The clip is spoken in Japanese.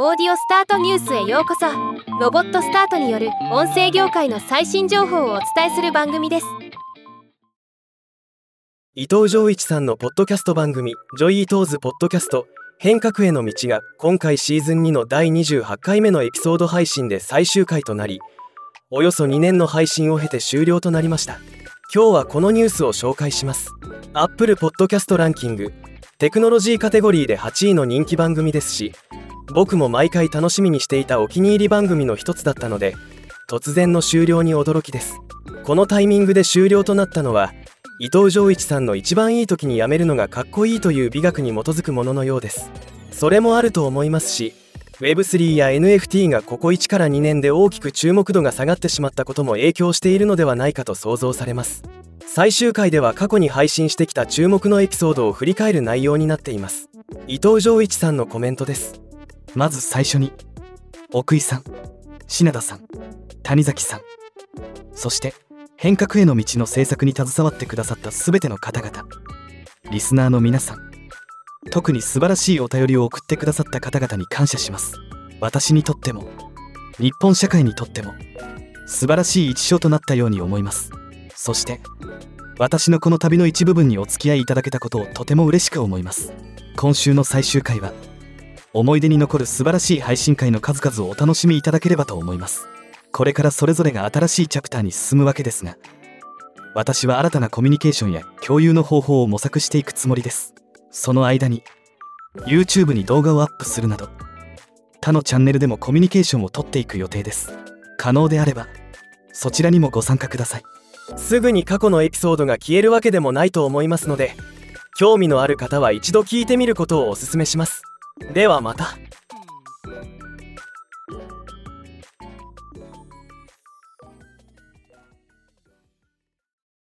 オーディオスタートニュースへようこそ。ロボットスタートによる音声業界の最新情報をお伝えする番組です。伊藤穰一さんのポッドキャスト番組「 Joi Ito's Podcast 変革への道」が今回シーズン2の第28回目のエピソード配信で最終回となりおよそ2年の配信を経て終了となりました。今日はこのニュースを紹介します。Apple Podcast ランキングテクノロジーカテゴリーで8位の人気番組ですし僕も毎回楽しみにしていたお気に入り番組の一つだったので突然の終了に驚きです。このタイミングで終了となったのは伊藤浄一さんの一番いい時に辞めるのがかっこいいという美学に基づくもののようです。それもあると思いますし Web3 や NFT がここ1から2年で大きく注目度が下がってしまったことも影響しているのではないかと想像されます。最終回では過去に配信してきた注目のエピソードを振り返る内容になっています。伊藤浄一さんのコメントです。まず最初に奥井さん品田さん谷崎さんそして変革への道の制作に携わってくださった全ての方々リスナーの皆さん特に素晴らしいお便りを送ってくださった方々に感謝します。私にとっても日本社会にとっても素晴らしい一生となったように思います。そして私のこの旅の一部分にお付き合いいただけたことをとても嬉しく思います。今週の最終回は思い出に残る素晴らしい配信会の数々をお楽しみいただければと思います。これからそれぞれが新しいチャプターに進むわけですが私は新たなコミュニケーションや共有の方法を模索していくつもりです。その間に YouTube に動画をアップするなど他のチャンネルでもコミュニケーションをとっていく予定です。可能であればそちらにもご参加ください。すぐに過去のエピソードが消えるわけでもないと思いますので興味のある方は一度聞いてみることをお勧めします。ではまた。